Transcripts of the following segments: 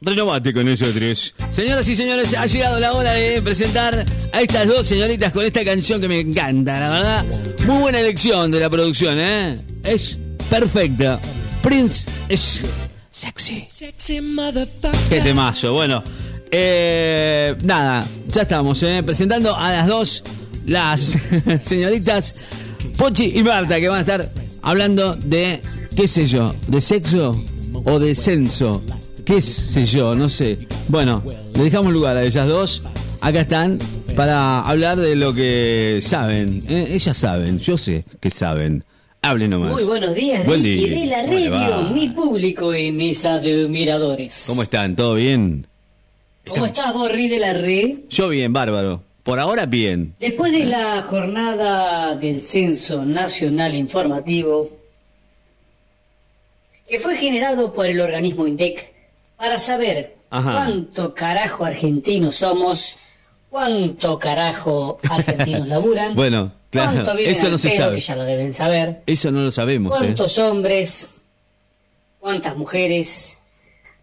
Renovate con nosotros. Señoras y señores, ha llegado la hora de presentar a estas dos señoritas con esta canción que me encanta, la verdad. Muy buena elección de la producción, ¿eh? Es perfecta. Prince es sexy. Qué temazo. Bueno, eh, nada, ya estamos, ¿eh? Presentando a las dos, las señoritas Pochi y Marta, que van a estar hablando de, qué sé yo, de sexo o de censo qué sé yo, no sé. Bueno, le dejamos lugar a ellas dos. Acá están para hablar de lo que saben. ¿eh? Ellas saben, yo sé que saben. Hablen nomás. Muy buenos días, Buen Ricky día. de la radio, mi público y mis admiradores. ¿Cómo están? ¿Todo bien? ¿Cómo estás vos, Ri de la red? Yo bien, bárbaro. Por ahora bien. Después de la jornada del Censo Nacional Informativo, que fue generado por el organismo INDEC para saber Ajá. cuánto carajo argentinos somos, cuánto carajo argentinos laburan, Bueno, claro, eso no se sabe. que ya lo deben saber, Eso no lo sabemos, ¿eh? cuántos hombres, cuántas mujeres,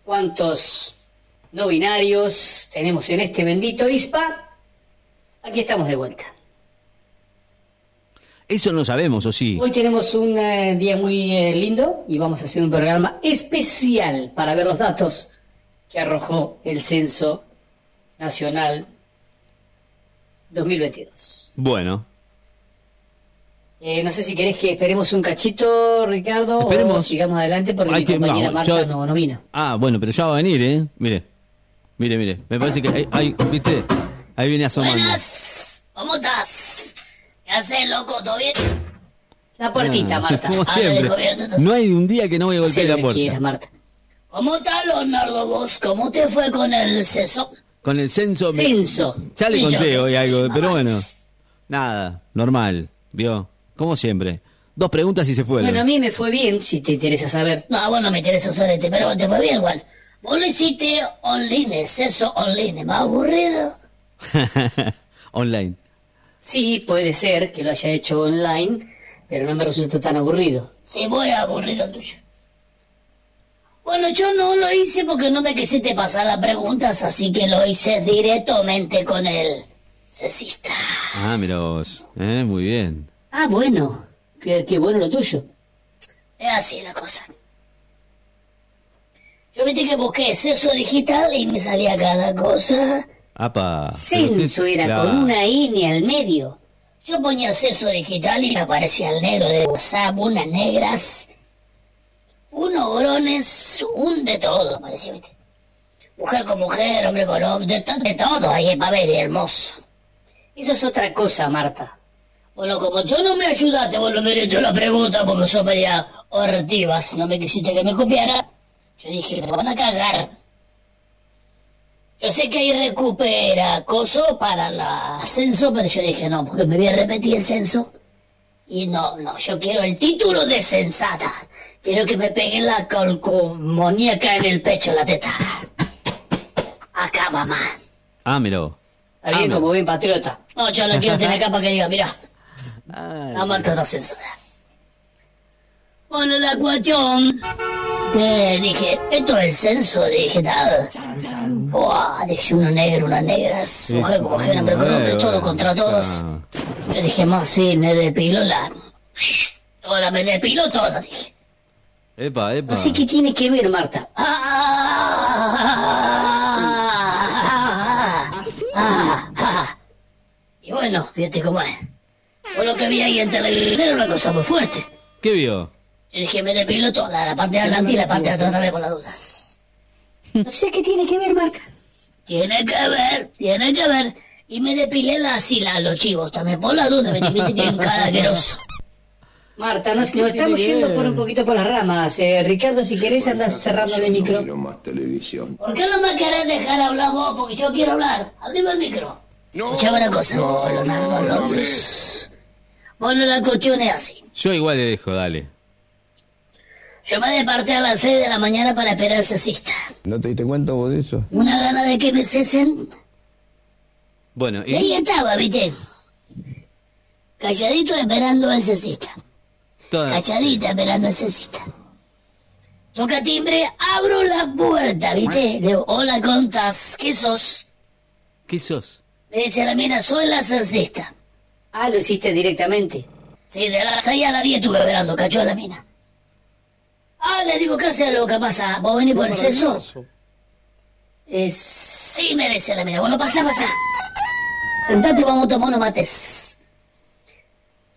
cuántos no binarios tenemos en este bendito ISPA. Aquí estamos de vuelta. Eso no sabemos, ¿o sí? Hoy tenemos un eh, día muy eh, lindo y vamos a hacer un programa especial para ver los datos que arrojó el Censo Nacional 2022. Bueno, Eh, no sé si querés que esperemos un cachito, Ricardo, o Esperemos. sigamos adelante porque Hay mi que- compañera no, Marta yo- no, no vino. Ah, bueno, pero ya va a venir, ¿eh? Mire. Mire, mire. Me parece que hay, hay- ¿viste? Ahí viene asomando. Buenas, ¿cómo estás? ¿Qué haces, loco? ¿Todo bien? La puertita, Ah, Marta. Como siempre. No hay un día que no voy a golpear la puerta. Marta. ¿Cómo estás, Leonardo, vos? ¿Cómo te fue con el seso? Con el censo. me- Censo. Ya le conté yo- hoy algo, pero bueno. Nada, normal. ¿Vio? Como siempre. Dos preguntas y se fueron. Bueno, a mí me fue bien, si te interesa saber. No, bueno, me interesa solete, pero te fue bien, igual. Vos lo hiciste online, seso online, más aburrido. Online. Sí, puede ser que lo haya hecho online, pero no me resulta tan aburrido. Sí, voy aburrido tuyo. Bueno, yo no lo hice porque no me quisiste pasar las preguntas, así que lo hice directamente con el cesista. Ah, mira vos. ¿Eh? Muy bien. Ah, bueno. Qué, qué bueno lo tuyo. Es así la cosa. Yo viste que busqué seso digital y me salía cada cosa. Apa. pero Censo usted- era Claro. con una N al medio. Yo ponía seso digital y me aparecía el negro de WhatsApp, unas negras, unos grones, un de todo, parecía, viste. Mujer con mujer, hombre con hombre, de, to- de todo ahí para ver, hermoso. Eso es otra cosa, Marta. Bueno, como yo no me ayudaste, vos no me diste la pregunta porque sos media hortivas, no me quisiste que me copiara. Yo dije, me van a cagar. Yo sé que ahí recupera coso para la censo, pero yo dije, no, porque me voy a repetir el censo. Y no, no, yo quiero el título de sensata. Quiero que me peguen la colcomoníaca en el pecho, la teta. Acá, mamá. Ah, mira vos. Está bien, Ah, como bien patriota. No, yo la quiero tener acá para que diga, mira, la Marta está sensata. Bueno, la cuestión. Eh, dije, esto es el censo digital. Buah, dije, uno negro, unas negras, mujer con mujer, hombre con hombre, todo contra todos. Yo dije, más sí, me depilo la. Toda, me depilo toda, dije. Epa, epa. Sé qué tiene que ver, Marta. Ah, ah, ah. Y bueno, fíjate cómo es. Por lo que vi ahí en televisión era una cosa muy fuerte. ¿Qué vio? Yo dije, me depilo toda, la parte de adelante y la parte de atrás también por las dudas. No sé qué tiene que ver, Marta. Tiene que ver, tiene que ver. Y me depilé la asila, los chivos también, por la duda, me viste que un cadaveroso. Marta, nos, nos estamos yendo por un poquito por las ramas. Eh, Ricardo, si querés, andas cerrando el micro. miro más televisión. ¿Por qué no me querés dejar hablar vos? Porque yo quiero hablar. Abrime el micro. No, Escuchame una cosa, no, vos, Leonardo no, López. Bueno, la cuestión es así. Yo igual le dejo, dale. Yo me desperté a las 6 de la mañana para esperar al cesista. ¿No te diste cuenta vos de eso? Una gana de que me cesen. Bueno, Y ahí estaba, ¿viste? Calladito esperando al cesista. toda- Cachadita esperando al cesista. Toca timbre, abro la puerta, ¿viste? Le digo, hola, contas, ¿qué sos? ¿Qué sos? Me dice la mina, soy la censista. Ah, lo hiciste directamente. Sí, de las 6 a las 10 estuve esperando, cachó la mina. Ah, le digo, ¿qué haces lo que pasa? ¿Vos venís por el seso? Eh, sí, me dice la mina. Bueno, pasa, pasa. Sentate, vamos a tomar unos mates.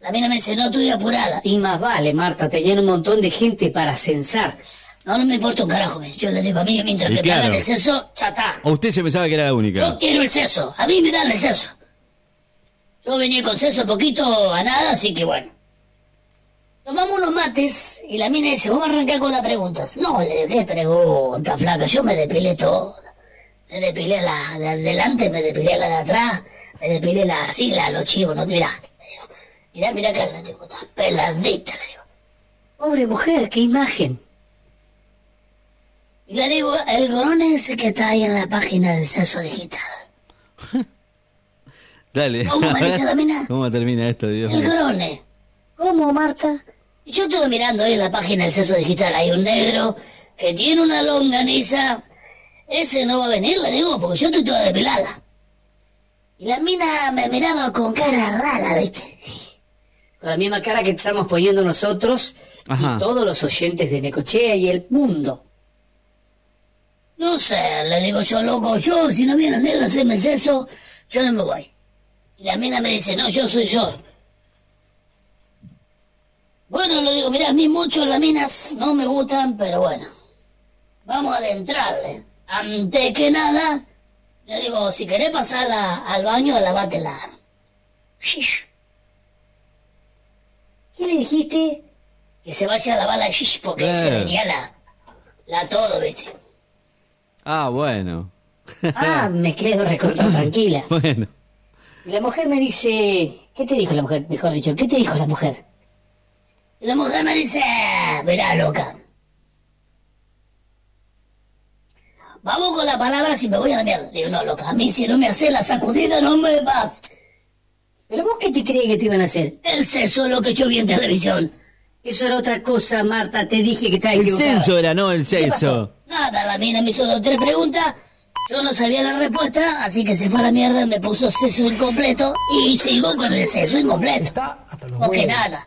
La mina me dice, no, estoy apurada. Y más vale, Marta, tenían un montón de gente para censar. No, no me importa un carajo, me. yo le digo a mí, mientras Y que me claro. dan el seso, ya está. ¿O usted se pensaba que era la única? Yo quiero el seso, a mí me dan el seso. Yo venía con seso poquito a nada, así que bueno. Tomamos unos mates y la mina dice, vamos a arrancar con las preguntas. No, le digo, ¿qué pregunta, flaca? Yo me depilé todo. Me depilé la de adelante, me depilé la de atrás, me depilé la así, la los chivos, no, mirá. Mirá, mirá le digo, está peladita, le digo. Pobre mujer, qué imagen. Y le digo, el gorón ese que está ahí en la página del censo digital. Dale. ¿Cómo me dice la mina? ¿Cómo termina esto, Dios El mío? grone. ¿Cómo, Marta? Y Yo estuve mirando ahí en la página del censo digital, hay un negro que tiene una longaniza. Ese no va a venir, le digo, porque yo estoy toda depilada. Y la mina me miraba con cara rara, ¿viste? Con la misma cara que estamos poniendo nosotros Ajá. y todos los oyentes de Necochea y el mundo. No sé, le digo yo, loco, yo, si no viene el negro a hacerme el censo, yo no me voy. Y la mina me dice, no, yo soy yo. Bueno, le digo, mira, a mí mucho las minas no me gustan, pero bueno. Vamos a adentrarle. Antes que nada, le digo, si querés pasarla al baño, lavátela. Shish. ¿Qué le dijiste? Que se vaya a lavar la shish porque se Eh. venía la, la todo, ¿viste? Ah, bueno. Ah, me quedo recontra tranquila. Bueno. La mujer me dice, ¿qué te dijo la mujer? Mejor dicho, ¿qué te dijo la mujer? Y la mujer me dice, verá, loca. Vamos con la palabra si me voy a la mierda. Digo, no, loca, a mí si no me hace la sacudida no me vas. ¿Pero vos qué te crees que te iban a hacer? El sexo es lo que yo vi en televisión. Eso era otra cosa, Marta, te dije que estaba El equivocada. censo era, no el censo. Nada, la mina me hizo dos tres preguntas. Yo no sabía la respuesta, así que se fue a la mierda, me puso sexo incompleto y sigo con el sexo incompleto. Porque nada.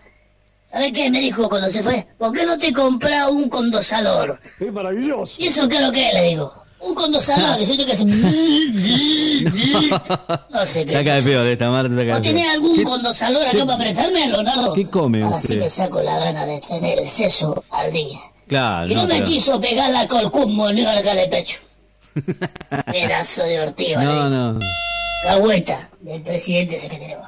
¿Sabes qué me dijo cuando se fue? ¿Por qué no te compras un condosador? Es maravilloso. ¿Y eso qué es lo que es? Le digo. Un condosador, que siento que hace... No sé qué. Está acá de peor esta Marta. está acá ¿Vos de tenés algún ¿Qué- condosador acá para apretarme, Leonardo? ¿Qué come Ahora usted? sí me saco la gana de tener el seso al día. Claro, Y no, no, me pero- quiso pegar la colcumbo ni acá de pecho. Pedazo de ortiga. No, no. La vuelta del presidente ese que tenemos.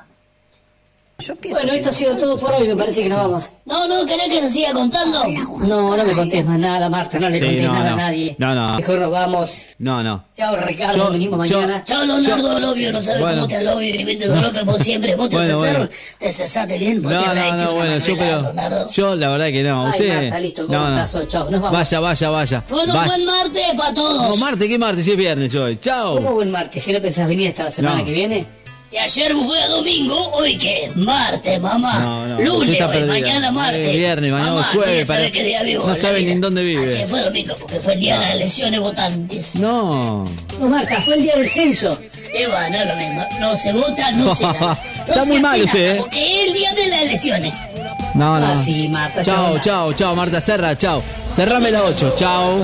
Bueno, esto ha sido todo por hoy, me parece que nos vamos. No, no, ¿querés que te siga contando? No, no me contés más nada, Marta, no le Sí, contés no, nada no. a nadie. No, no. Mejor nos vamos. No, no. Chao, Ricardo, Yo- venimos yo- mañana. Chao, Leonardo Lobio, no sabes Bueno. cómo te Lobio y viste López, vos siempre, vos te Bueno, cesaron, bueno. te cesaste bien, vos te No, habrás no, no, bueno, yo pero. Yo la verdad que no. Ay, Usted. Marta, listo, con no, no. chao, nos vamos. Vaya, vaya, vaya. Bueno, Vaya. buen martes para todos. No, Marte, ¿qué martes? Si es viernes hoy. ¿Cómo Chao. buen martes? ¿Qué no pensás venir hasta la semana que viene? Si ayer fue domingo, hoy qué es martes, mamá. No, no, Lunes, está hoy, mañana martes. Eh, viernes, mañana Mamá, jueves, no sabe para- qué día vivo no en la sabe ni en dónde vive. Ayer fue domingo porque fue el día de las elecciones votantes. No. No, Marta, fue el día del censo. Bueno, no lo mismo. No se vota, no se. No Está muy mal usted, ¿eh? Porque es el día de las elecciones. No, no. Ah, sí, Marta, Chao, chao. chao, chao, Marta, cerra, chao. Cerrame la 8. Chao.